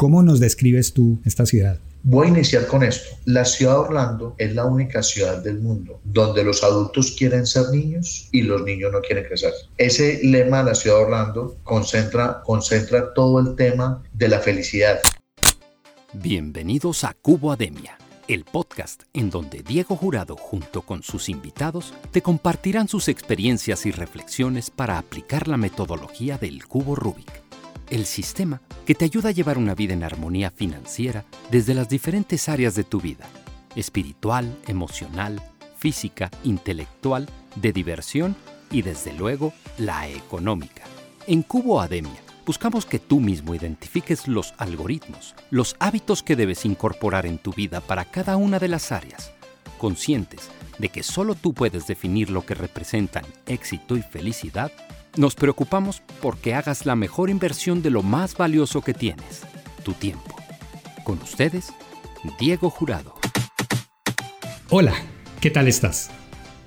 ¿Cómo nos describes tú esta ciudad? Voy a iniciar con esto. La ciudad de Orlando es la única ciudad del mundo donde los adultos quieren ser niños y los niños no quieren crecer. Ese lema de la ciudad de Orlando concentra, concentra todo el tema de la felicidad. Bienvenidos a Cubo Ademia, el podcast en donde Diego Jurado junto con sus invitados te compartirán sus experiencias y reflexiones para aplicar la metodología del cubo Rubik el sistema que te ayuda a llevar una vida en armonía financiera desde las diferentes áreas de tu vida, espiritual, emocional, física, intelectual, de diversión y desde luego la económica. En Cubo Ademia buscamos que tú mismo identifiques los algoritmos, los hábitos que debes incorporar en tu vida para cada una de las áreas, conscientes de que solo tú puedes definir lo que representan éxito y felicidad nos preocupamos porque hagas la mejor inversión de lo más valioso que tienes, tu tiempo. Con ustedes, Diego Jurado. Hola, ¿qué tal estás?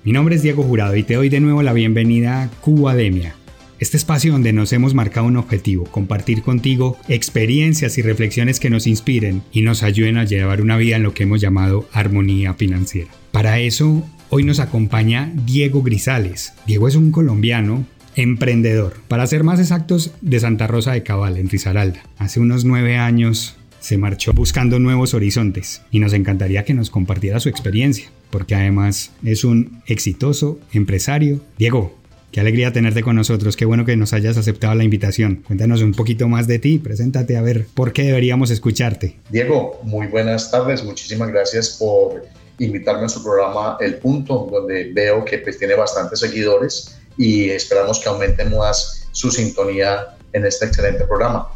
Mi nombre es Diego Jurado y te doy de nuevo la bienvenida a Cubademia, este espacio donde nos hemos marcado un objetivo, compartir contigo experiencias y reflexiones que nos inspiren y nos ayuden a llevar una vida en lo que hemos llamado armonía financiera. Para eso, hoy nos acompaña Diego Grisales. Diego es un colombiano emprendedor, para ser más exactos, de Santa Rosa de Cabal, en Risaralda. Hace unos nueve años se marchó buscando nuevos horizontes y nos encantaría que nos compartiera su experiencia, porque además es un exitoso empresario. Diego, Qué alegría tenerte con nosotros, qué bueno que nos hayas aceptado la invitación. Cuéntanos un poquito más de ti, preséntate a ver por qué deberíamos escucharte. Diego, muy buenas tardes, muchísimas gracias por invitarme a su programa El Punto, donde veo que pues, tiene bastantes seguidores y esperamos que aumente más su sintonía en este excelente programa.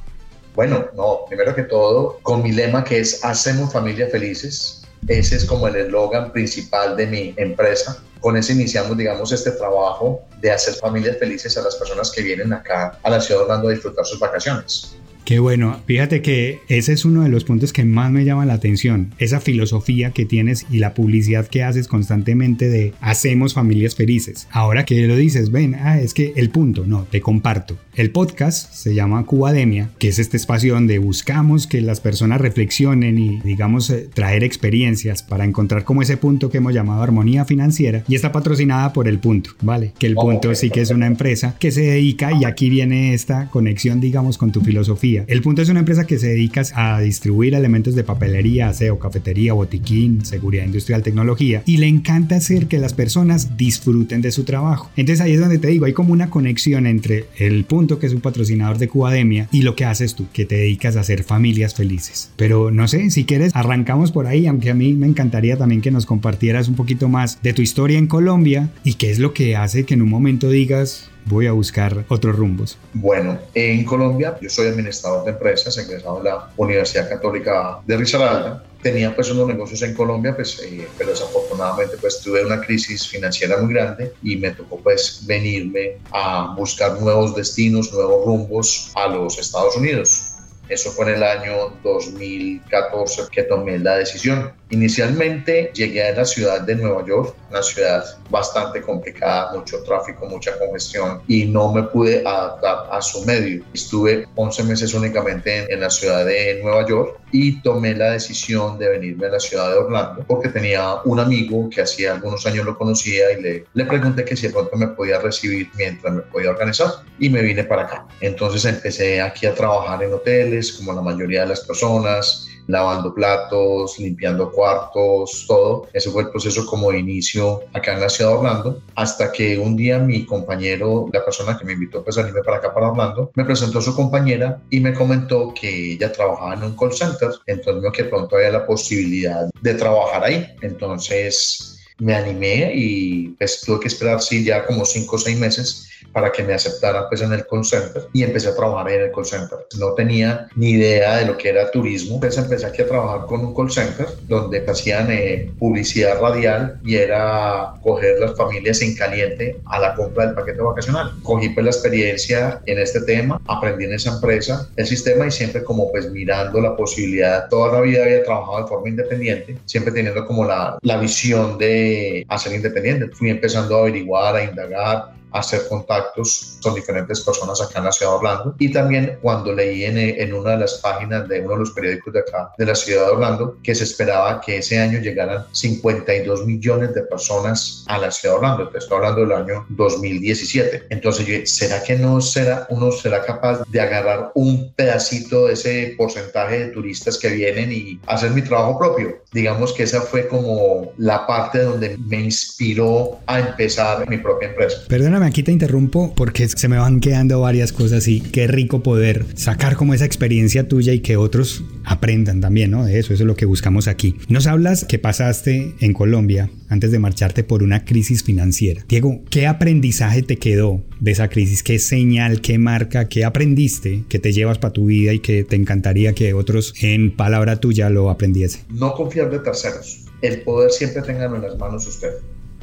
Bueno, no, primero que todo, con mi lema que es Hacemos familias felices, ese es como el eslogan principal de mi empresa. Con ese iniciamos, digamos, este trabajo de hacer familias felices a las personas que vienen acá a la ciudad de Orlando a disfrutar sus vacaciones. Qué bueno, fíjate que ese es uno de los puntos que más me llama la atención, esa filosofía que tienes y la publicidad que haces constantemente de hacemos familias felices. Ahora que lo dices, ven, ah, es que el punto, no, te comparto. El podcast se llama Cubademia, que es este espacio donde buscamos que las personas reflexionen y, digamos, eh, traer experiencias para encontrar como ese punto que hemos llamado armonía financiera y está patrocinada por El Punto, ¿vale? Que El Punto sí que es una empresa que se dedica y aquí viene esta conexión, digamos, con tu filosofía el punto es una empresa que se dedica a distribuir elementos de papelería, aseo, cafetería, botiquín, seguridad industrial, tecnología y le encanta hacer que las personas disfruten de su trabajo. Entonces ahí es donde te digo, hay como una conexión entre el punto que es un patrocinador de Cubademia y lo que haces tú, que te dedicas a hacer familias felices. Pero no sé, si quieres, arrancamos por ahí, aunque a mí me encantaría también que nos compartieras un poquito más de tu historia en Colombia y qué es lo que hace que en un momento digas, voy a buscar otros rumbos? Bueno, en Colombia yo soy administrador de empresas, egresado de la Universidad Católica de Risaralda. Tenía pues unos negocios en Colombia, pues, eh, pero desafortunadamente pues tuve una crisis financiera muy grande y me tocó pues venirme a buscar nuevos destinos, nuevos rumbos a los Estados Unidos. Eso fue en el año 2014 que tomé la decisión. Inicialmente llegué a la ciudad de Nueva York, una ciudad bastante complicada, mucho tráfico, mucha congestión y no me pude adaptar a su medio. Estuve 11 meses únicamente en, la ciudad de Nueva York y tomé la decisión de venirme a la ciudad de Orlando porque tenía un amigo que hacía algunos años lo conocía y le, le pregunté que si de pronto me podía recibir mientras me podía organizar y me vine para acá. Entonces empecé aquí a trabajar en hoteles como la mayoría de las personas lavando platos, limpiando cuartos, todo. Ese fue el proceso como inicio acá en la ciudad de Orlando, hasta que un día mi compañero, la persona que me invitó pues, a venirme para acá, para Orlando, me presentó a su compañera y me comentó que ella trabajaba en un call center, entonces que pronto había la posibilidad de trabajar ahí. Entonces me animé y pues tuve que esperar sí ya como cinco o seis meses para que me aceptaran pues en el call center y empecé a trabajar en el call center. No tenía ni idea de lo que era turismo, pues empecé aquí a trabajar con un call center donde hacían eh, publicidad radial y era coger las familias en caliente a la compra del paquete vacacional. Cogí pues la experiencia en este tema, aprendí en esa empresa el sistema y siempre como pues mirando la posibilidad, toda la vida había trabajado de forma independiente, siempre teniendo como la, la visión de hacer independiente. Fui empezando a averiguar, a indagar, hacer contactos con diferentes personas acá en la ciudad de Orlando. Y también cuando leí en, en una de las páginas de uno de los periódicos de acá, de la ciudad de Orlando, que se esperaba que ese año llegaran 52 millones de personas a la ciudad de Orlando. Te estoy hablando del año 2017. Entonces yo ¿será que no será, uno será capaz de agarrar un pedacito de ese porcentaje de turistas que vienen y hacer mi trabajo propio? Digamos que esa fue como la parte donde me inspiró a empezar mi propia empresa. Perdóname, aquí te interrumpo porque se me van quedando varias cosas y qué rico poder sacar como esa experiencia tuya y que otros aprendan también, ¿no? De eso, es lo que buscamos aquí. Nos hablas que pasaste en Colombia antes de marcharte por una crisis financiera. Diego, ¿qué aprendizaje te quedó de esa crisis? ¿Qué señal, qué marca, qué aprendiste que te llevas para tu vida y que te encantaría que otros en palabra tuya lo aprendiesen? No confiar de terceros. El poder siempre tenga en las manos usted.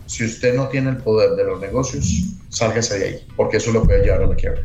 Si usted no tiene el poder de los negocios, sálgase de ahí, porque eso lo puede llevar a la quiebra.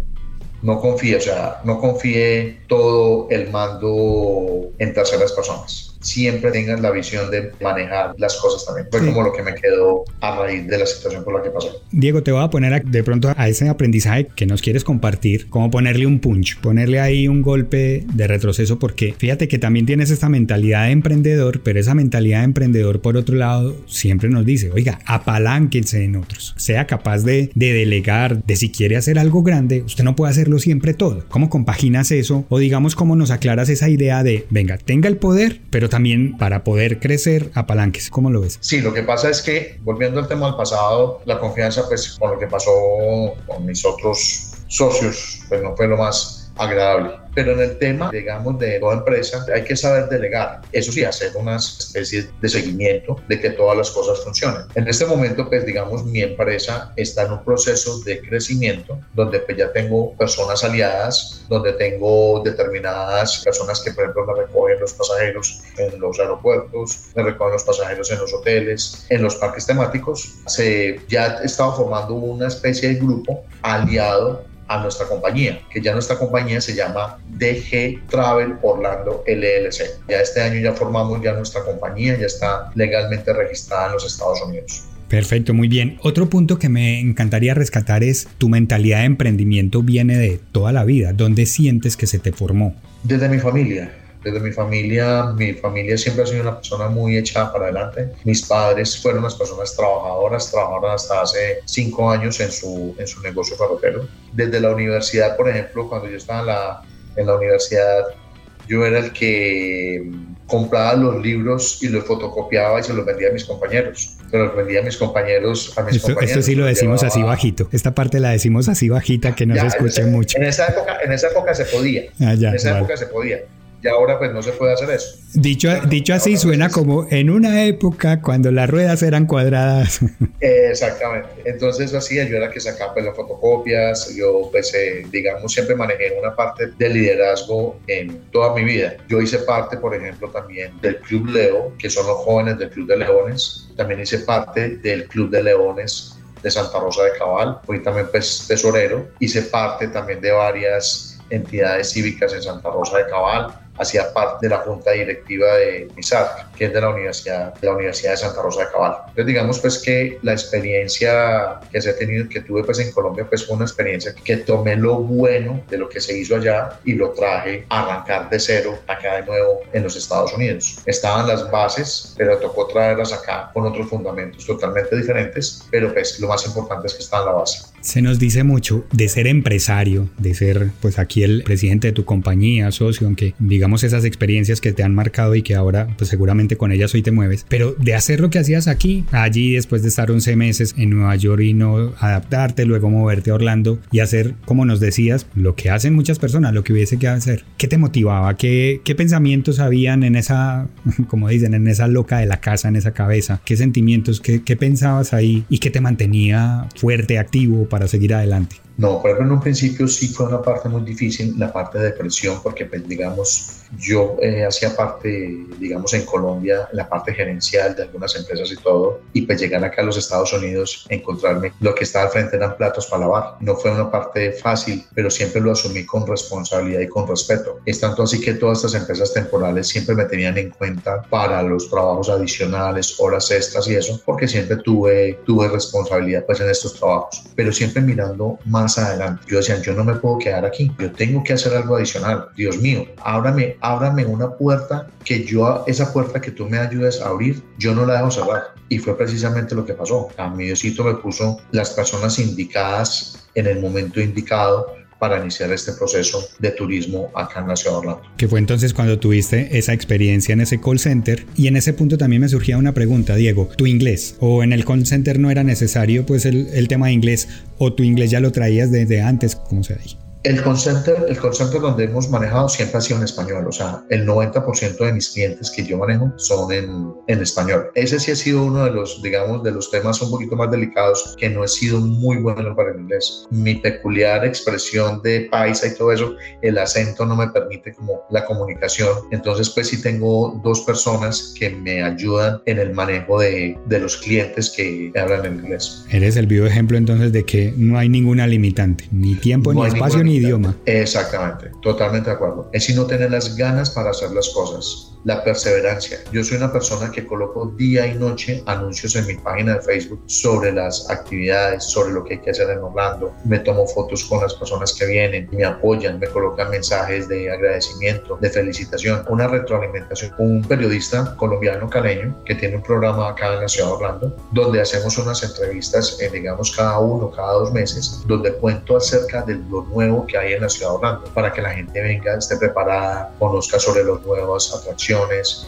No confíe, o sea, no confíe todo el mando en terceras personas siempre tengan la visión de manejar las cosas también. Fue como lo que me quedó a raíz de la situación por la que pasó. Diego, te voy a poner de pronto a ese aprendizaje que nos quieres compartir, como ponerle un punch, ponerle ahí un golpe de retroceso, porque fíjate que también tienes esta mentalidad de emprendedor, pero esa mentalidad de emprendedor, por otro lado, siempre nos dice, oiga, apalánquense en otros, sea capaz de, de delegar, de si quiere hacer algo grande, usted no puede hacerlo siempre todo. ¿Cómo compaginas eso? O digamos, ¿cómo nos aclaras esa idea de, venga, tenga el poder, pero también para poder crecer apalanques. ¿Cómo lo ves? Sí, lo que pasa es que, volviendo al tema del pasado, la confianza, pues con lo que pasó con mis otros socios, pues no fue lo más agradable. Pero en el tema, digamos, de toda empresa, hay que saber delegar. Eso sí, hacer unas especies de seguimiento de que todas las cosas funcionen. En este momento, pues, digamos, mi empresa está en un proceso de crecimiento donde pues ya tengo personas aliadas, donde tengo determinadas personas que, por ejemplo, me recogen los pasajeros en los aeropuertos, me recogen los pasajeros en los hoteles, en los parques temáticos. Se ya he estado formando una especie de grupo aliado a nuestra compañía, que ya nuestra compañía se llama DG Travel Orlando LLC. Ya este año ya formamos ya nuestra compañía, ya está legalmente registrada en los Estados Unidos. Perfecto, muy bien. Otro punto que me encantaría rescatar es tu mentalidad de emprendimiento viene de toda la vida. ¿Dónde sientes que se te formó? Desde mi familia desde mi familia, mi familia siempre ha sido una persona muy echada para adelante. Mis padres fueron unas personas trabajadoras, trabajaron hasta hace cinco años en su, en su negocio ferrotero. Desde la universidad, por ejemplo, cuando yo estaba en la, en la universidad, yo era el que compraba los libros y los fotocopiaba y se los vendía a mis compañeros. Se los vendía a mis compañeros, a mis esto, compañeros. Esto sí lo decimos así bajito. Esta parte la decimos así bajita que no se escuche mucho. En esa época, en esa época se podía. Ah, en esa época se podía y ahora pues no se puede hacer eso. Dicho, dicho así suena como en una época cuando las ruedas eran cuadradas. Exactamente. Entonces lo hacía, yo era que sacaba pues, las fotocopias, yo pues eh, digamos siempre manejé una parte de liderazgo en toda mi vida. Yo hice parte, por ejemplo, también del Club Leo, que son los jóvenes del Club de Leones. También hice parte del Club de Leones de Santa Rosa de Cabal. Fui también pues, tesorero. Hice parte también de varias entidades cívicas en Santa Rosa de Cabal hacía parte de la junta directiva de MISAR, que es de la Universidad, de la Universidad de Santa Rosa de Cabal. Entonces digamos pues que la experiencia que se ha tenido, que tuve pues en Colombia, pues fue una experiencia que tomé lo bueno de lo que se hizo allá y lo traje a arrancar de cero acá de nuevo en los Estados Unidos. Estaban las bases, pero tocó traerlas acá con otros fundamentos totalmente diferentes, pero pues lo más importante es que está en la base. Se nos dice mucho de ser empresario, de ser pues aquí el presidente de tu compañía, socio, aunque digamos esas experiencias que te han marcado y que ahora pues seguramente con ellas hoy te mueves, pero de hacer lo que hacías aquí, allí después de estar 11 meses en Nueva York y no adaptarte, luego moverte a Orlando y hacer, como nos decías, lo que hacen muchas personas, lo que hubiese que hacer. ¿Qué te motivaba? ¿Qué, qué pensamientos habían en esa, como dicen, en esa loca de la casa, en esa cabeza? ¿Qué sentimientos, qué, qué pensabas ahí y qué te mantenía fuerte, activo para seguir adelante? No, por ejemplo, en un principio sí fue una parte muy difícil, la parte de depresión, porque pues digamos, yo eh, hacía parte, digamos, en Colombia, la parte gerencial de algunas empresas y todo, y pues llegar acá a los Estados Unidos, encontrarme lo que estaba al frente eran platos para lavar. No fue una parte fácil, pero siempre lo asumí con responsabilidad y con respeto. Es tanto así que todas estas empresas temporales siempre me tenían en cuenta para los trabajos adicionales, horas extras y eso, porque siempre tuve, tuve responsabilidad pues en estos trabajos, pero siempre mirando más adelante. Yo decía, yo no me puedo quedar aquí, yo tengo que hacer algo adicional. Dios mío, ábrame ábrame una puerta que yo, esa puerta que tú me ayudes a abrir, yo no la dejo cerrar. Y fue precisamente lo que pasó. A mi Diosito me puso las personas indicadas en el momento indicado para iniciar este proceso de turismo acá en la ciudad de Orlando. Que fue entonces cuando tuviste esa experiencia en ese call center y en ese punto también me surgía una pregunta, Diego, ¿tu inglés o en el call center no era necesario pues el, el tema de inglés o tu inglés ya lo traías desde antes, como se dice? El call, center, el call center donde hemos manejado siempre ha sido en español, o sea, el 90% de mis clientes que yo manejo son en, en, español. Ese sí ha sido uno de los, digamos, de los temas un poquito más delicados que no he sido muy bueno para el inglés. Mi peculiar expresión de paisa y todo eso, el acento no me permite como la comunicación. Entonces, pues sí tengo dos personas que me ayudan en el manejo de, de los clientes que hablan en inglés. Eres el vivo ejemplo entonces de que no hay ninguna limitante, ni tiempo, no ni espacio, idioma. Exactamente, totalmente de acuerdo. Es no tener las ganas para hacer las cosas la perseverancia. Yo soy una persona que coloco día y noche anuncios en mi página de Facebook sobre las actividades, sobre lo que hay que hacer en Orlando. Me tomo fotos con las personas que vienen, me apoyan, me colocan mensajes de agradecimiento, de felicitación, una retroalimentación. Un periodista colombiano caleño que tiene un programa acá en la ciudad de Orlando, donde hacemos unas entrevistas, eh, digamos, cada uno, cada dos meses, donde cuento acerca de lo nuevo que hay en la ciudad de Orlando, para que la gente venga, esté preparada, conozca sobre las nuevas atracciones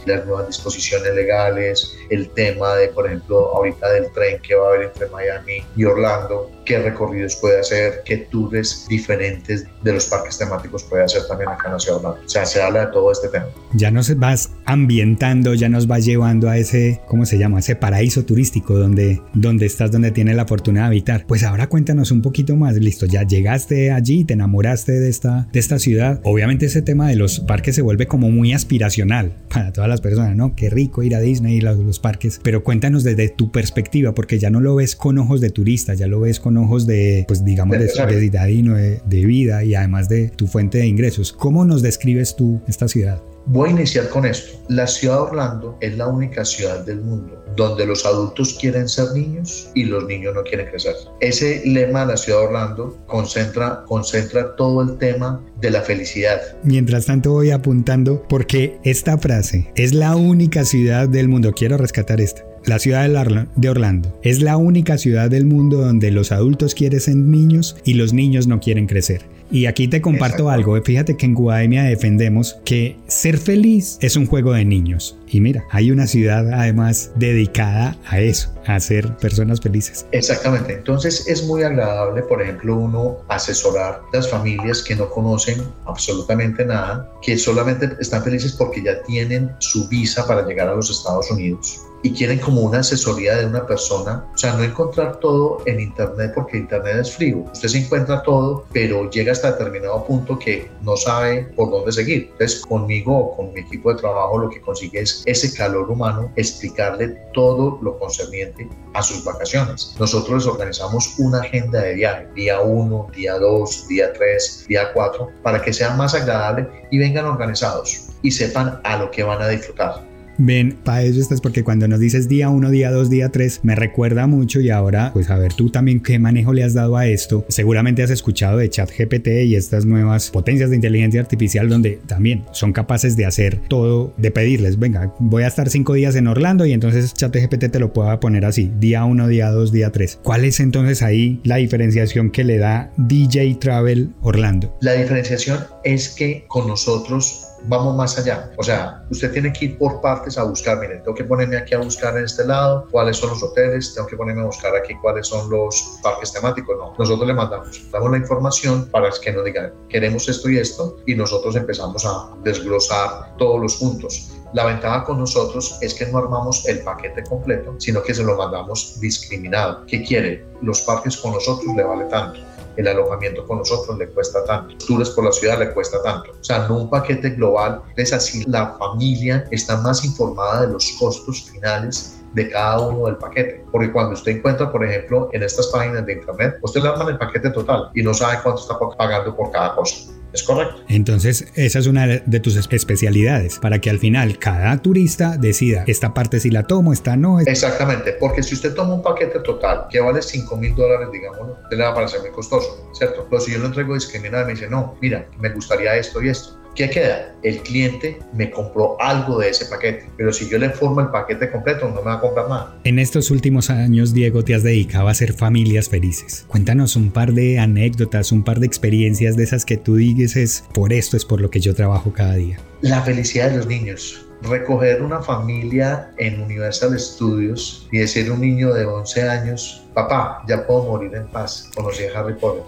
las nuevas disposiciones legales, el tema de, por ejemplo, ahorita del tren que va a haber entre Miami y Orlando, qué recorridos puede hacer, qué tours diferentes de los parques temáticos puede hacer también acá en la ciudad. O sea, se habla de todo este tema. Ya nos vas ambientando, ya nos vas llevando a ese, ¿cómo se llama? Ese paraíso turístico donde, donde estás, donde tienes la fortuna de habitar. Pues ahora cuéntanos un poquito más, listo, ya llegaste allí, te enamoraste de esta, de esta ciudad. Obviamente ese tema de los parques se vuelve como muy aspiracional para todas las personas, ¿no? Qué rico ir a Disney y los, los parques, pero cuéntanos desde tu perspectiva, porque ya no lo ves con ojos de turista, ya lo ves con ojos de, pues digamos, de, de, de vida y además de tu fuente de ingresos. ¿Cómo nos describes tú esta ciudad? Voy a iniciar con esto. La ciudad de Orlando es la única ciudad del mundo donde los adultos quieren ser niños y los niños no quieren crecer. Ese lema de la ciudad de Orlando concentra, concentra todo el tema de la felicidad. Mientras tanto voy apuntando porque esta frase es la única ciudad del mundo. Quiero rescatar esta la ciudad de Orlando es la única ciudad del mundo donde los adultos quieren ser niños y los niños no quieren crecer. Y aquí te comparto algo. Fíjate que en Guademia defendemos que ser feliz es un juego de niños. Y mira, hay una ciudad además dedicada a eso, a ser personas felices. Exactamente. Entonces es muy agradable, por ejemplo, uno asesorar las familias que no conocen absolutamente nada, que solamente están felices porque ya tienen su visa para llegar a los Estados Unidos y quieren como una asesoría de una persona, o sea, no encontrar todo en Internet porque Internet es frío. Usted se encuentra todo, pero llega hasta determinado punto que no sabe por dónde seguir. Entonces, conmigo o con mi equipo de trabajo lo que consigue es ese calor humano, explicarle todo lo concerniente a sus vacaciones. Nosotros les organizamos una agenda de viaje, día 1, día 2, día 3, día 4, para que sea más agradable y vengan organizados y sepan a lo que van a disfrutar. Ven, para eso estás porque cuando nos dices día 1, día 2, día 3, me recuerda mucho y ahora, pues a ver tú también qué manejo le has dado a esto. Seguramente has escuchado de ChatGPT y estas nuevas potencias de inteligencia artificial donde también son capaces de hacer todo, de pedirles, venga, voy a estar 5 días en Orlando y entonces ChatGPT te lo pueda poner así, día 1, día 2, día 3. ¿Cuál es entonces ahí la diferenciación que le da DJ Travel Orlando? La diferenciación es que con nosotros vamos más allá. O sea, usted tiene que ir por partes a buscar, miren, tengo que ponerme aquí a buscar en este lado cuáles son los hoteles, tengo que ponerme a buscar aquí cuáles son los parques temáticos. No, nosotros le mandamos, damos la información para que nos digan, queremos esto y esto, y nosotros empezamos a desglosar todos los puntos. La ventaja con nosotros es que no armamos el paquete completo, sino que se lo mandamos discriminado. ¿Qué quiere? Los parques con nosotros le vale tanto el alojamiento con nosotros le cuesta tanto, tours por la ciudad le cuesta tanto. O sea, no un paquete global, es así, la familia está más informada de los costos finales de cada uno del paquete. Porque cuando usted encuentra, por ejemplo, en estas páginas de internet, usted le arma el paquete total y no sabe cuánto está pagando por cada cosa. ¿Es correcto? Entonces, esa es una de tus especialidades, para que al final cada turista decida, esta parte si la tomo, esta no. Exactamente, porque si usted toma un paquete total que vale 5 mil dólares, digámoslo, le va a parecer muy costoso, ¿cierto? Pero si yo lo entrego discriminado, me dice, no, mira, me gustaría esto y esto ¿Qué queda? El cliente me compró algo de ese paquete, pero si yo le formo el paquete completo, no me va a comprar nada. En estos últimos años, Diego, te has dedicado a hacer familias felices. Cuéntanos un par de anécdotas, un par de experiencias de esas que tú dices, por esto es por lo que yo trabajo cada día. La felicidad de los niños. Recoger una familia en Universal Studios y decir a un niño de 11 años, papá, ya puedo morir en paz. Conocí a Harry Potter.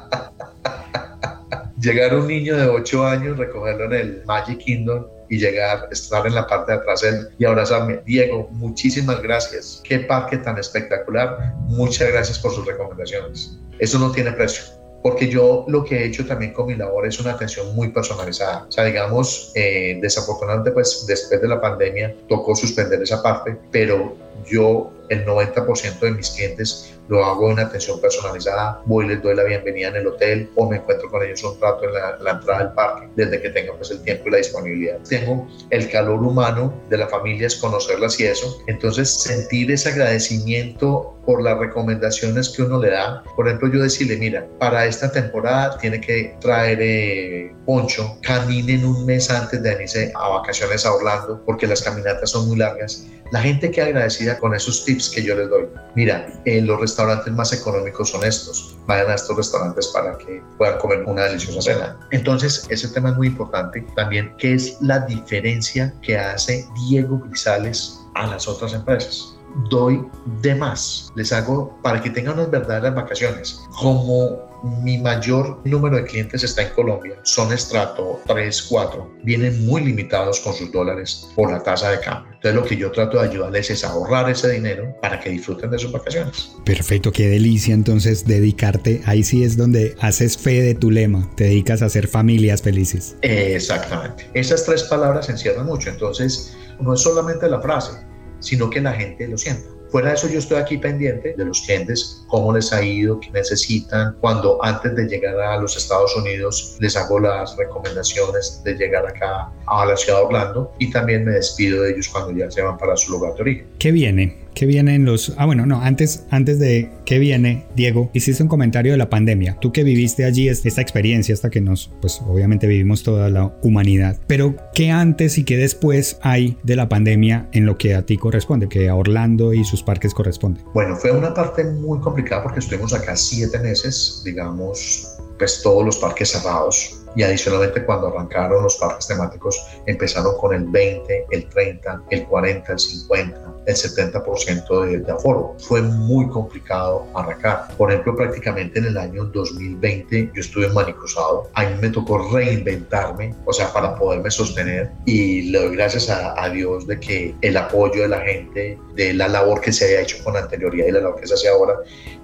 llegar un niño de 8 años, recogerlo en el Magic Kingdom y llegar, estar en la parte de atrás él y abrazarme. Diego, muchísimas gracias. Qué parque tan espectacular. Muchas gracias por sus recomendaciones. Eso no tiene precio. Porque yo lo que he hecho también con mi labor es una atención muy personalizada. O sea, digamos, eh, desafortunadamente, pues después de la pandemia tocó suspender esa parte, pero yo el 90% de mis clientes lo hago en atención personalizada, voy les doy la bienvenida en el hotel o me encuentro con ellos un rato en la, entrada del parque desde que tengan pues el tiempo y la disponibilidad. Tengo el calor humano de la familia, es conocerlas y eso. Entonces sentir ese agradecimiento por las recomendaciones que uno le da. Por ejemplo, yo decirle, mira, para esta temporada tiene que traer eh, poncho, caminen un mes antes de irse a vacaciones a Orlando porque las caminatas son muy largas. La gente que agradecida con esos tips que yo les doy. Mira, en los restaurantes más económicos son estos. Vayan a estos restaurantes para que puedan comer una deliciosa cena. Entonces, ese tema es muy importante. También, ¿qué es la diferencia que hace Diego Grisales a las otras empresas? doy de más, les hago para que tengan unas verdaderas vacaciones. Como mi mayor número de clientes está en Colombia, son estrato 3, 4, vienen muy limitados con sus dólares por la tasa de cambio. Entonces lo que yo trato de ayudarles es ahorrar ese dinero para que disfruten de sus vacaciones. Perfecto, qué delicia entonces dedicarte, ahí sí es donde haces fe de tu lema, te dedicas a hacer familias felices. Exactamente, esas tres palabras encierran mucho, entonces no es solamente la frase, sino que la gente lo sienta. Fuera de eso, yo estoy aquí pendiente de los clientes, cómo les ha ido, qué necesitan. Cuando antes de llegar a los Estados Unidos les hago las recomendaciones de llegar acá a la ciudad de Orlando y también me despido de ellos cuando ya se van para su lugar de origen. ¿Qué viene? ¿Qué viene en los... Ah, bueno, no, antes, antes de qué viene, Diego, hiciste un comentario de la pandemia. Tú que viviste allí esta experiencia, hasta que nos, pues obviamente vivimos toda la humanidad. Pero, ¿qué antes y qué después hay de la pandemia en lo que a ti corresponde, que a Orlando y sus parques corresponde? Bueno, fue una parte muy complicada porque estuvimos acá siete meses, digamos, pues todos los parques cerrados y adicionalmente cuando arrancaron los parques temáticos empezaron con el 20, el 30, el 40, el 50, el 70% de, de aforo. Fue muy complicado arrancar. Por ejemplo, prácticamente en el año 2020 yo estuve manicruzado. A mí me tocó reinventarme, o sea, para poderme sostener y le doy gracias a, a Dios de que el apoyo de la gente, de la labor que se había hecho con anterioridad y la labor que se hace ahora,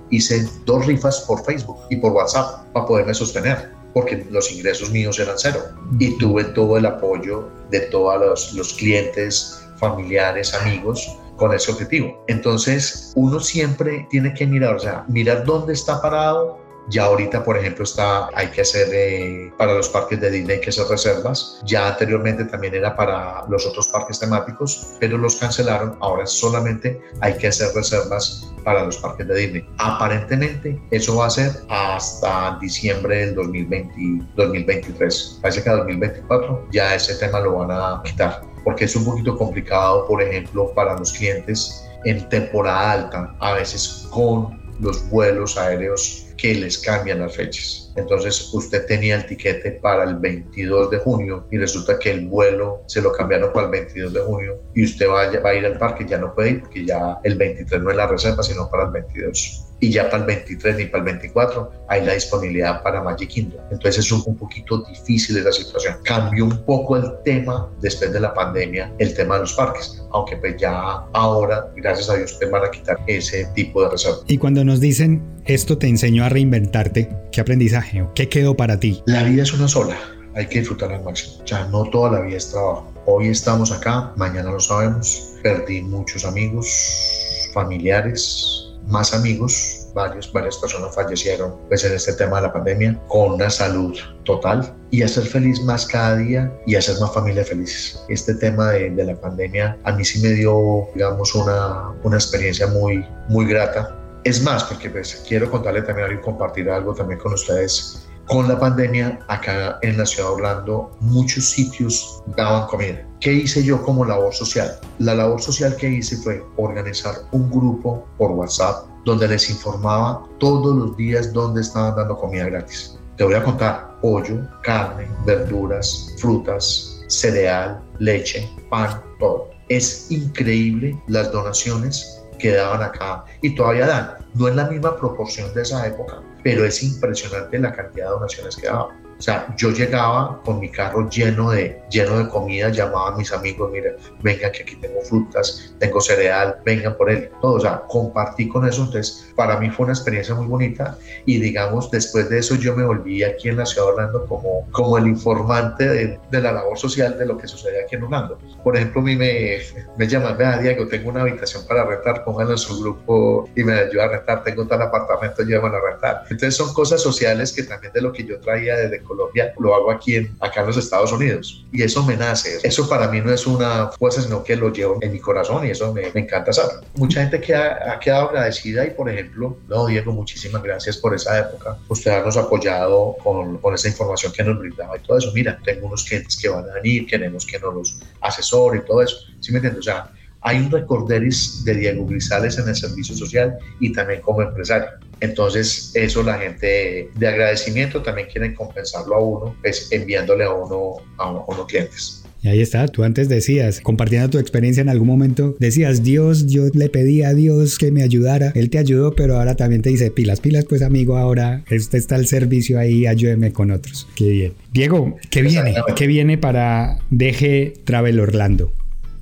hice dos rifas por Facebook y por WhatsApp para poderme sostener porque los ingresos míos eran cero y tuve todo el apoyo de todos los, clientes, familiares, amigos con ese objetivo. Entonces, uno siempre tiene que mirar, o sea, mirar dónde está parado, ya ahorita, por ejemplo, está, hay que hacer eh, para los parques de Disney, hay que hacer reservas. Ya anteriormente también era para los otros parques temáticos, pero los cancelaron. Ahora solamente hay que hacer reservas para los parques de Disney. Aparentemente, eso va a ser hasta diciembre del 2020, 2023. Parece que a 2024 ya ese tema lo van a quitar, porque es un poquito complicado, por ejemplo, para los clientes en temporada alta, a veces con los vuelos aéreos que les cambian las fechas. Entonces usted tenía el tiquete para el 22 de junio y resulta que el vuelo se lo cambiaron para el 22 de junio y usted va, va a ir al parque, ya no puede ir porque ya el 23 no es la reserva, sino para el 22 y ya para el 23 ni para el 24 hay la disponibilidad para Magic Kingdom. Entonces es un, un poquito difícil esa situación. Cambió un poco el tema después de la pandemia, el tema de los parques, aunque pues ya ahora, gracias a Dios, te van a quitar ese tipo de reserva. Y cuando nos dicen esto te enseñó a reinventarte, ¿qué aprendizaje o qué quedó para ti? La vida es una sola, hay que disfrutar al máximo. Ya no toda la vida es trabajo. Hoy estamos acá, mañana lo sabemos. Perdí muchos amigos, familiares, más amigos, varios, varias personas fallecieron pues en este tema de la pandemia con una salud total y hacer feliz más cada día y hacer más familias felices. Este tema de, de, la pandemia a mí sí me dio, digamos, una, una experiencia muy, muy grata. Es más, porque pues quiero contarle también y compartir algo también con ustedes. Con la pandemia, acá en la ciudad de Orlando, muchos sitios daban comida. ¿Qué hice yo como labor social? La labor social que hice fue organizar un grupo por WhatsApp donde les informaba todos los días dónde estaban dando comida gratis. Te voy a contar pollo, carne, verduras, frutas, cereal, leche, pan, todo. Es increíble las donaciones que daban acá y todavía dan. No es la misma proporción de esa época, pero es impresionante la cantidad de donaciones que daban. O sea, yo llegaba con mi carro lleno de, lleno de comida, llamaba a mis amigos, mira, vengan que aquí tengo frutas, tengo cereal, vengan por él, todo, o sea, compartí con eso, entonces para mí fue una experiencia muy bonita y digamos, después de eso yo me volví aquí en la ciudad de Orlando como, como el informante de, de la labor social de lo que sucede aquí en Orlando. Por ejemplo, a mí me, me llaman, vea Diego, tengo una habitación para rentar, pónganlo en su grupo y me ayuda a rentar, tengo tal apartamento, llévanlo a rentar. Entonces son cosas sociales que también de lo que yo traía desde Colombia, lo hago aquí en, acá en los Estados Unidos. Y eso me nace. Eso para mí no es una fuerza, sino que lo llevo en mi corazón y eso me, me encanta saber. Mucha gente que ha, ha, quedado agradecida y, por ejemplo, no, Diego, muchísimas gracias por esa época. Usted habernos apoyado con, con esa información que nos brindaba y todo eso. Mira, tengo unos clientes que van a venir, queremos que nos los asesore y todo eso. ¿Sí me entiendes? O sea, hay un recorderis de Diego Grisales en el servicio social y también como empresario. Entonces, eso la gente de agradecimiento también quieren compensarlo a uno, pues enviándole a uno a, unos clientes. Y ahí está, tú antes decías, compartiendo tu experiencia en algún momento, decías, Dios, yo le pedí a Dios que me ayudara, Él te ayudó, pero ahora también te dice, pilas, pilas, pues amigo, ahora este está el servicio ahí, ayúdeme con otros. Qué bien. Diego, ¿qué viene? ¿Qué viene para Deje Travel Orlando?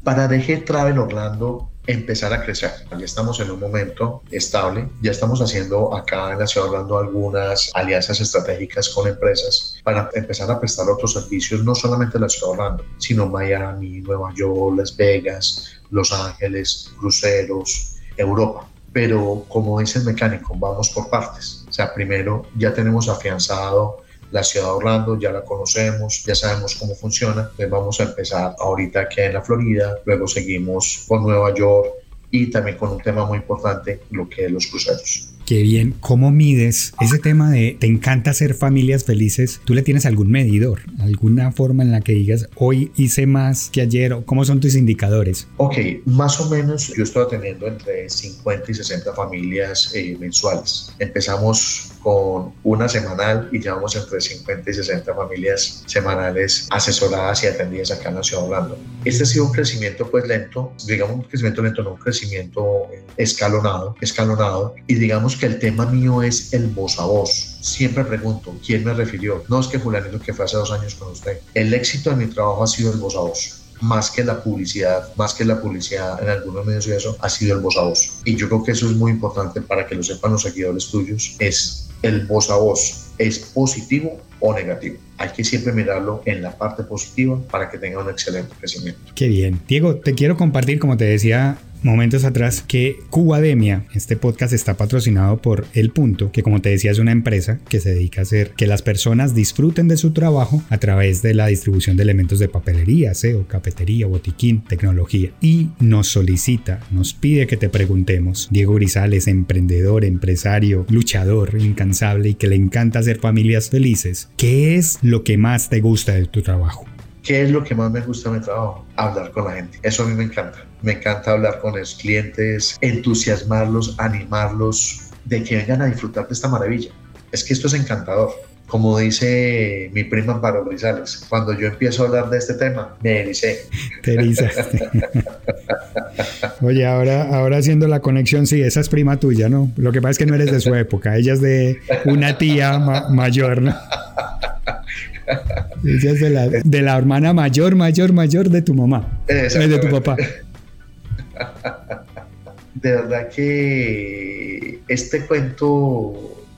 Para Deje Travel Orlando empezar a crecer. Ya estamos en un momento estable, ya estamos haciendo acá en la ciudad Orlando algunas alianzas estratégicas con empresas para empezar a prestar otros servicios, no solamente en la ciudad Orlando, sino Miami, Nueva York, Las Vegas, Los Ángeles, cruceros, Europa. Pero como dice el mecánico, vamos por partes. O sea, primero ya tenemos afianzado la ciudad de Orlando, ya la conocemos, ya sabemos cómo funciona, entonces vamos a empezar ahorita aquí en la Florida, luego seguimos con Nueva York y también con un tema muy importante, lo que es los cruceros. Qué bien. ¿Cómo mides ese tema de te encanta hacer familias felices? ¿Tú le tienes algún medidor? ¿Alguna forma en la que digas hoy hice más que ayer? ¿Cómo son tus indicadores? Ok, más o menos yo estoy atendiendo entre 50 y 60 familias eh, mensuales. Empezamos con una semanal y llevamos entre 50 y 60 familias semanales asesoradas y atendidas acá en la ciudad de Orlando. Este ha sido un crecimiento pues lento, digamos un crecimiento lento, no un crecimiento escalonado, escalonado y digamos que el tema mío es el voz a voz. Siempre pregunto, ¿quién me refirió? No es que Julianito que fue hace dos años con usted. El éxito de mi trabajo ha sido el voz a voz más que la publicidad, más que la publicidad en algunos medios y eso, ha sido el voz a voz. Y yo creo que eso es muy importante para que lo sepan los seguidores tuyos, es el voz a voz. ¿Es positivo o negativo? Hay que siempre mirarlo en la parte positiva para que tenga un excelente crecimiento. Qué bien. Diego, te quiero compartir, como te decía momentos atrás que Cubademia, este podcast está patrocinado por El Punto, que como te decía es una empresa que se dedica a hacer que las personas disfruten de su trabajo a través de la distribución de elementos de papelería, aseo, cafetería, botiquín, tecnología. Y nos solicita, nos pide que te preguntemos, Diego Grisales, emprendedor, empresario, luchador, incansable y que le encanta hacer familias felices, ¿qué es lo que más te gusta de tu trabajo? ¿Qué es lo que más me gusta de mi trabajo? Hablar con la gente. Eso a mí me encanta. Me encanta hablar con los clientes, entusiasmarlos, animarlos de que vengan a disfrutar de esta maravilla. Es que esto es encantador. como dice mi prima Amparo Grisales, cuando yo empiezo a hablar de este tema, me ericé. Te Oye, ahora, ahora haciendo la conexión, sí, esa es prima tuya, ¿no? Lo que pasa es que no eres de su época, ella es de una tía mayor, ¿no? Ella es de la, de la hermana mayor, mayor, mayor de tu mamá. Es de tu papá. De verdad que este cuento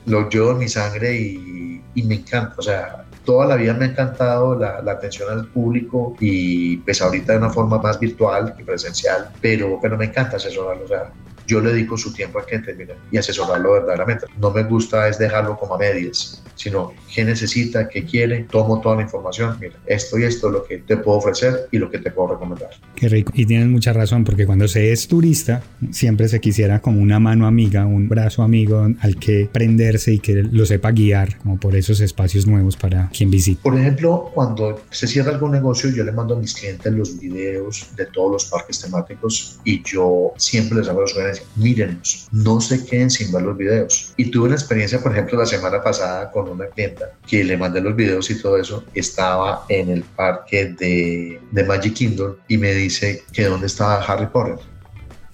lo llevo en mi sangre y, y me encanta. O sea, toda la vida me ha encantado la, atención al público y pues ahorita de una forma más virtual que presencial, pero, pero me encanta asesorarlo. O sea, yo le dedico su tiempo a que termine y asesorarlo verdaderamente. No me gusta es dejarlo como a medias, sino qué necesita, qué quiere, tomo toda la información, mira, esto y esto es lo que te puedo ofrecer y lo que te puedo recomendar. Qué rico. Y tienes mucha razón, porque cuando se es turista, siempre se quisiera como una mano amiga, un brazo amigo al que prenderse y que lo sepa guiar, como por esos espacios nuevos para quien visite. Por ejemplo, cuando se cierra algún negocio, yo le mando a mis clientes los videos de todos los parques temáticos y yo siempre les hago la sugerencia, mírenos, no se queden sin ver los videos. Y tuve una experiencia, por ejemplo, la semana pasada con una clienta que le mandé los videos y todo eso, estaba en el parque de, de Magic Kingdom y me dice que dónde estaba Harry Potter.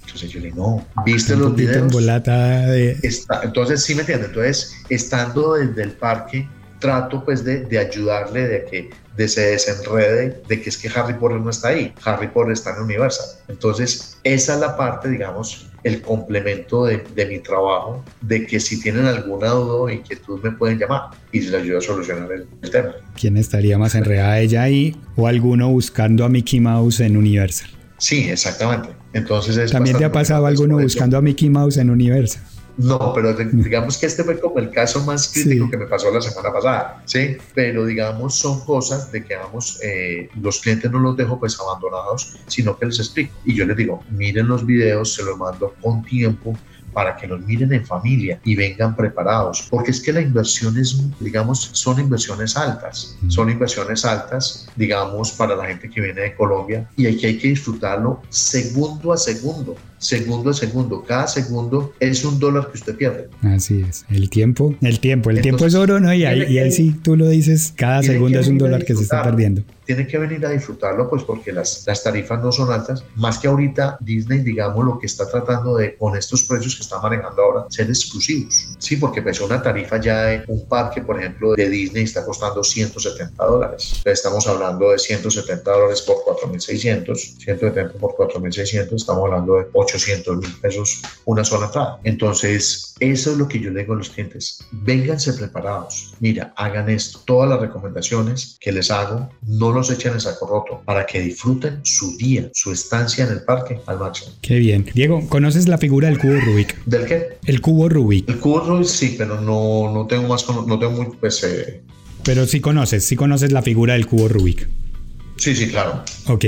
Entonces yo le digo, no, ¿viste los videos? De... Está, entonces, sí me entiende. Entonces, estando desde el parque, trato pues de, de ayudarle, de que de se desenrede de que es que Harry Potter no está ahí, Harry Potter está en Universal. Entonces, esa es la parte, digamos, el complemento de, de mi trabajo, de que si tienen alguna duda o inquietud me pueden llamar y les ayudo a solucionar el, el tema. ¿Quién estaría más enredada, ella ahí o alguno buscando a Mickey Mouse en Universal? Sí, exactamente. Entonces es ¿También te ha pasado alguno buscando a Mickey Mouse en Universal? No, pero digamos que este fue como el caso más crítico que me pasó la semana pasada, ¿sí? Pero digamos son cosas de que vamos, eh, los clientes no los dejo pues abandonados, sino que les explico. Y yo les digo, miren los videos, se los mando con tiempo, para que los miren en familia y vengan preparados, porque es que la inversión es, digamos, son inversiones altas, son inversiones altas, digamos, para la gente que viene de Colombia y aquí hay que disfrutarlo segundo a segundo, segundo a segundo, cada segundo es un dólar que usted pierde. Así es, el tiempo, el tiempo, el tiempo es oro, ¿no? Y ahí, y ahí sí, tú lo dices, cada segundo es un dólar que se está perdiendo tienen que venir a disfrutarlo, pues porque las, las tarifas no son altas. Más que ahorita Disney, digamos, lo que está tratando de, con estos precios que está manejando ahora, ser exclusivos. Sí, porque pues una tarifa ya de un parque, por ejemplo, de Disney está costando 170 dólares. Estamos hablando de 170 dólares por 4.600, 170 por 4.600, estamos hablando de 800 mil pesos una sola entrada. Entonces, eso es lo que yo le digo a los clientes. Vénganse preparados. Mira, hagan esto. Todas las recomendaciones que les hago, no los echen en saco roto para que disfruten su día, su estancia en el parque al máximo. Qué bien. Diego, ¿conoces la figura del cubo Rubik? ¿Del qué? El cubo Rubik. El cubo Rubik sí, pero no, no tengo más, no tengo muy, pues... Eh... Pero sí conoces, sí conoces la figura del cubo Rubik. Sí, sí, claro. Ok.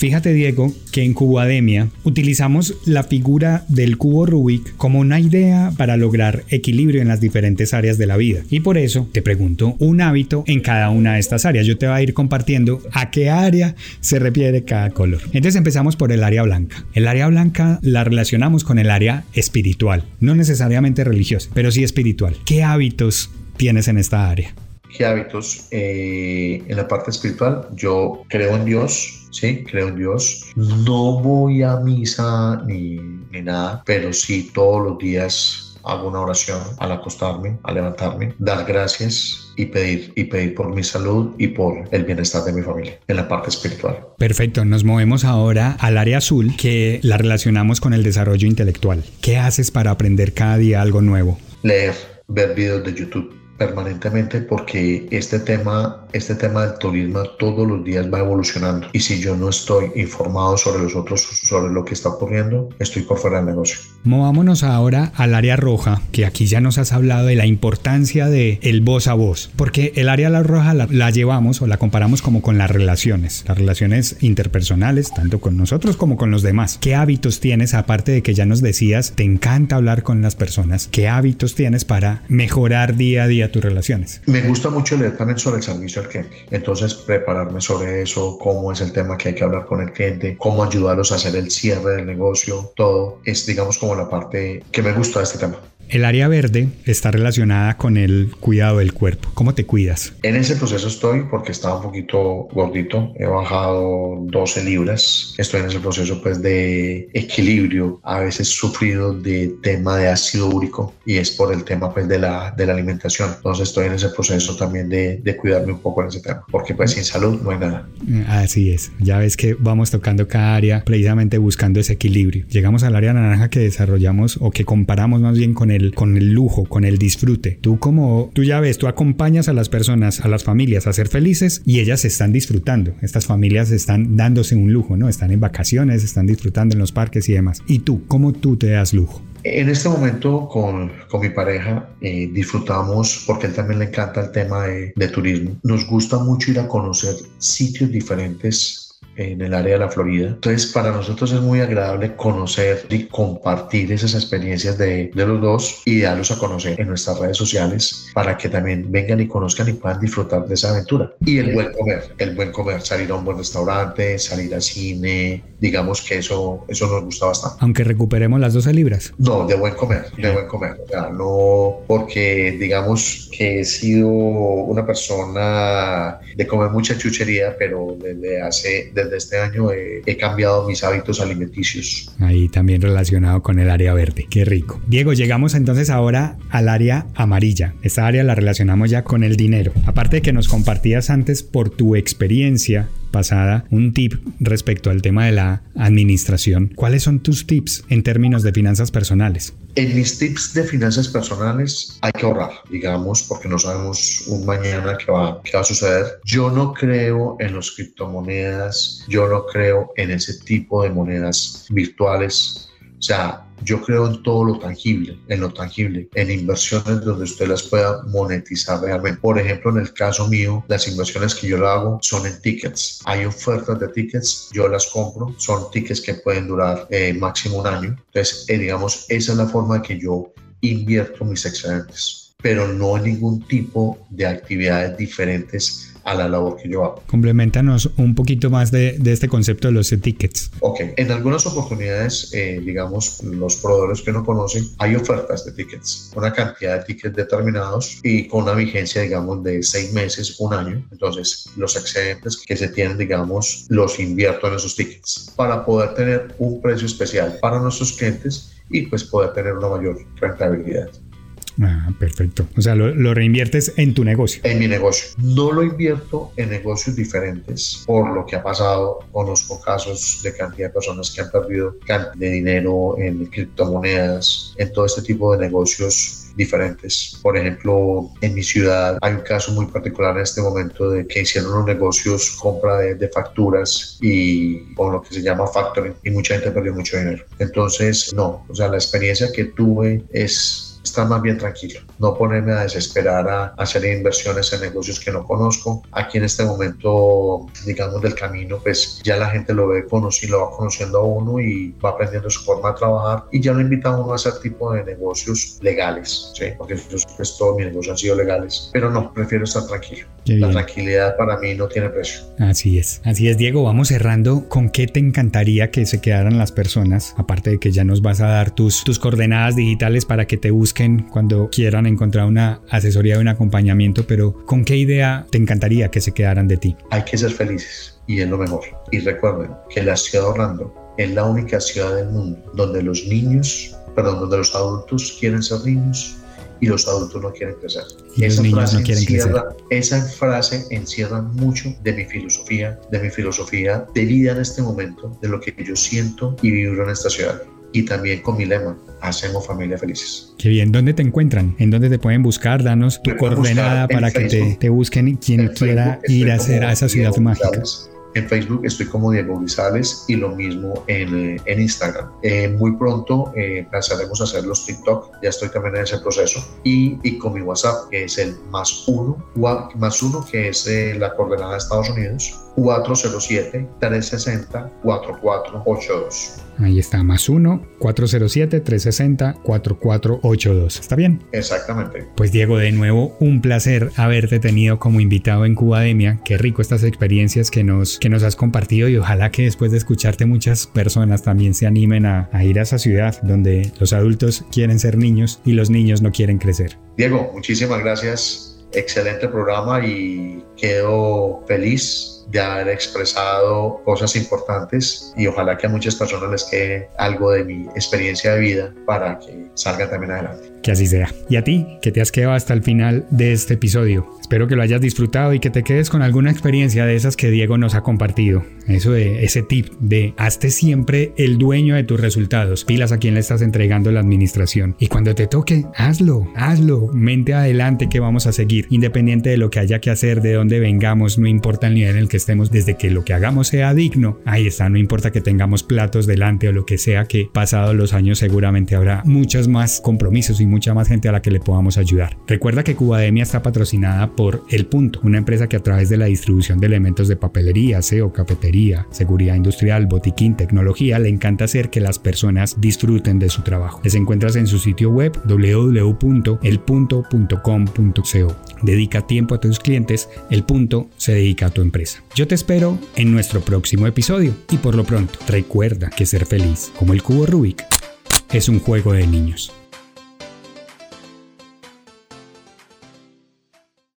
Fíjate Diego que en Cubademia utilizamos la figura del cubo Rubik como una idea para lograr equilibrio en las diferentes áreas de la vida. Y por eso te pregunto un hábito en cada una de estas áreas. Yo te voy a ir compartiendo a qué área se refiere cada color. Entonces empezamos por el área blanca. El área blanca la relacionamos con el área espiritual, no necesariamente religiosa, pero sí espiritual. ¿Qué hábitos tienes en esta área? ¿Qué hábitos? Eh, en la parte espiritual, yo creo en Dios, sí, creo en Dios. No voy a misa ni, ni nada, pero sí todos los días hago una oración al acostarme, al levantarme, dar gracias y pedir y pedir por mi salud y por el bienestar de mi familia en la parte espiritual. Perfecto, nos movemos ahora al área azul que la relacionamos con el desarrollo intelectual. ¿Qué haces para aprender cada día algo nuevo? Leer, ver videos de YouTube permanentemente porque este tema, este tema del turismo todos los días va evolucionando y si yo no estoy informado sobre los otros, sobre lo que está ocurriendo, estoy por fuera del negocio. Movámonos ahora al área roja, que aquí ya nos has hablado de la importancia de el voz a voz, porque el área roja la, la llevamos o la comparamos como con las relaciones, las relaciones interpersonales, tanto con nosotros como con los demás. ¿Qué hábitos tienes, aparte de que ya nos decías, te encanta hablar con las personas? ¿Qué hábitos tienes para mejorar día a día tus relaciones? Me gusta mucho leer también sobre el servicio al cliente. Entonces, prepararme sobre eso, cómo es el tema que hay que hablar con el cliente, cómo ayudarlos a hacer el cierre del negocio, todo es, digamos, como la parte que me gusta de este tema. El área verde está relacionada con el cuidado del cuerpo. ¿Cómo te cuidas? En ese proceso estoy porque estaba un poquito gordito. He bajado 12 libras. Estoy en ese proceso pues de equilibrio. A veces sufrido de tema de ácido úrico y es por el tema pues de la, de la alimentación. Entonces estoy en ese proceso también de, de cuidarme un poco en ese tema porque pues sin salud no hay nada. Así es. Ya ves que vamos tocando cada área precisamente buscando ese equilibrio. Llegamos al área naranja que desarrollamos o que comparamos más bien con el, con el lujo, con el disfrute. Tú como, tú ya ves, tú acompañas a las personas, a las familias a ser felices y ellas están disfrutando. Estas familias están dándose un lujo, ¿no? Están en vacaciones, están disfrutando en los parques y demás. ¿Y tú, cómo tú te das lujo? En este momento con, con mi pareja eh, disfrutamos, porque él también le encanta el tema de, de turismo, nos gusta mucho ir a conocer sitios diferentes en el área de la Florida. Entonces, para nosotros es muy agradable conocer y compartir esas experiencias de, de, los dos y darlos a conocer en nuestras redes sociales para que también vengan y conozcan y puedan disfrutar de esa aventura. Y el buen comer, el buen comer, salir a un buen restaurante, salir al cine, digamos que eso, eso nos gusta bastante. Aunque recuperemos las 12 libras. No, de buen comer, de buen comer. O sea, no porque digamos que he sido una persona de comer mucha chuchería, pero desde hace, desde este año he, he, cambiado mis hábitos alimenticios. Ahí también relacionado con el área verde. Qué rico. Diego, llegamos entonces ahora al área amarilla. Esta área la relacionamos ya con el dinero. Aparte de que nos compartías antes por tu experiencia pasada un tip respecto al tema de la administración. ¿Cuáles son tus tips en términos de finanzas personales? En mis tips de finanzas personales hay que ahorrar, digamos, porque no sabemos un mañana qué va, qué va a suceder. Yo no creo en los criptomonedas, yo no creo en ese tipo de monedas virtuales. O sea, yo creo en todo lo tangible, en lo tangible, en inversiones donde usted las pueda monetizar realmente. Por ejemplo, en el caso mío, las inversiones que yo hago son en tickets. Hay ofertas de tickets, yo las compro, son tickets que pueden durar eh, máximo un año. Entonces, eh, digamos, esa es la forma que yo invierto mis excedentes, pero no en ningún tipo de actividades diferentes a la labor que yo hago. Complementanos un poquito más de, de este concepto de los tickets. Ok, en algunas oportunidades, eh, digamos, los proveedores que no conocen, hay ofertas de tickets, una cantidad de tickets determinados y con una vigencia, digamos, de seis meses, un año. Entonces, los excedentes que se tienen, digamos, los invierto en esos tickets para poder tener un precio especial para nuestros clientes y pues poder tener una mayor rentabilidad. Ah, perfecto. O sea, lo, reinviertes en tu negocio. En mi negocio. No lo invierto en negocios diferentes por lo que ha pasado. Conozco casos de cantidad de personas que han perdido cantidad de dinero en criptomonedas, en todo este tipo de negocios diferentes. Por ejemplo, en mi ciudad hay un caso muy particular en este momento de que hicieron unos negocios compra de, de facturas y con lo que se llama factoring y mucha gente perdió mucho dinero. Entonces, no, o sea, la experiencia que tuve es estar más bien tranquilo, no ponerme a desesperar a hacer inversiones en negocios que no conozco. Aquí en este momento, digamos, del camino, pues ya la gente lo ve conocido, lo va conociendo a uno y va aprendiendo su forma de trabajar y ya lo invita a uno a hacer tipo de negocios legales, ¿sí? Porque pues todos mis negocios han sido legales, pero no, prefiero estar tranquilo. La tranquilidad para mí no tiene precio. Así es, así es, Diego. Vamos cerrando. ¿Con qué te encantaría que se quedaran las personas? Aparte de que ya nos vas a dar tus, tus coordenadas digitales para que te busquen cuando quieran encontrar una asesoría o un acompañamiento, pero ¿con qué idea te encantaría que se quedaran de ti? Hay que ser felices y es lo mejor. Y recuerden que la ciudad de Orlando es la única ciudad del mundo donde los niños, perdón, donde los adultos quieren ser niños y los adultos no quieren crecer. Y esa, los frase no quieren encierra, esa frase encierra mucho de mi filosofía, de mi filosofía de vida en este momento, de lo que yo siento y vivo en esta ciudad. Y también con mi lema, hacemos familia felices. Qué bien, ¿dónde te encuentran? ¿En dónde te pueden buscar? Danos tu coordenada para que te, te, busquen quien quiera ir a hacer a esa ciudad mágica. En Facebook estoy como Diego Grisales y lo mismo en, eh, en Instagram. Eh, muy pronto eh, pasaremos a hacer los TikTok, ya estoy también en ese proceso. Y, y con mi WhatsApp, que es el más uno, más uno que es eh, la coordenada de Estados Unidos, 407-360-4482. Ahí está, más 1-407-360-4482. ¿Está bien? Exactamente. Pues Diego, de nuevo, un placer haberte tenido como invitado en Cubademia. Qué rico estas experiencias que nos, que nos has compartido y ojalá que después de escucharte muchas personas también se animen a, a ir a esa ciudad donde los adultos quieren ser niños y los niños no quieren crecer. Diego, muchísimas gracias. Excelente programa y quedo feliz de haber expresado cosas importantes y ojalá que a muchas personas les quede algo de mi experiencia de vida para que salgan también adelante. Que así sea. Y a ti, que te has quedado hasta el final de este episodio. Espero que lo hayas disfrutado y que te quedes con alguna experiencia de esas que Diego nos ha compartido. Eso de ese tip de hazte siempre el dueño de tus resultados. Pilas a quien le estás entregando la administración. Y cuando te toque, hazlo, hazlo. Mente adelante que vamos a seguir. Independiente de lo que haya que hacer, de dónde vengamos, no importa el nivel en el que estemos, desde que lo que hagamos sea digno. Ahí está, no importa que tengamos platos delante o lo que sea, que pasados los años seguramente habrá muchos más compromisos y mucha más gente a la que le podamos ayudar. Recuerda que Cubademia está patrocinada por El Punto, una empresa que a través de la distribución de elementos de papelería, aseo, cafetería, seguridad industrial, botiquín, tecnología, le encanta hacer que las personas disfruten de su trabajo. Les encuentras en su sitio web www.elpunto.com.co. Dedica tiempo a tus clientes, El Punto se dedica a tu empresa. Yo te espero en nuestro próximo episodio y por lo pronto recuerda que ser feliz, como el cubo Rubik, es un juego de niños.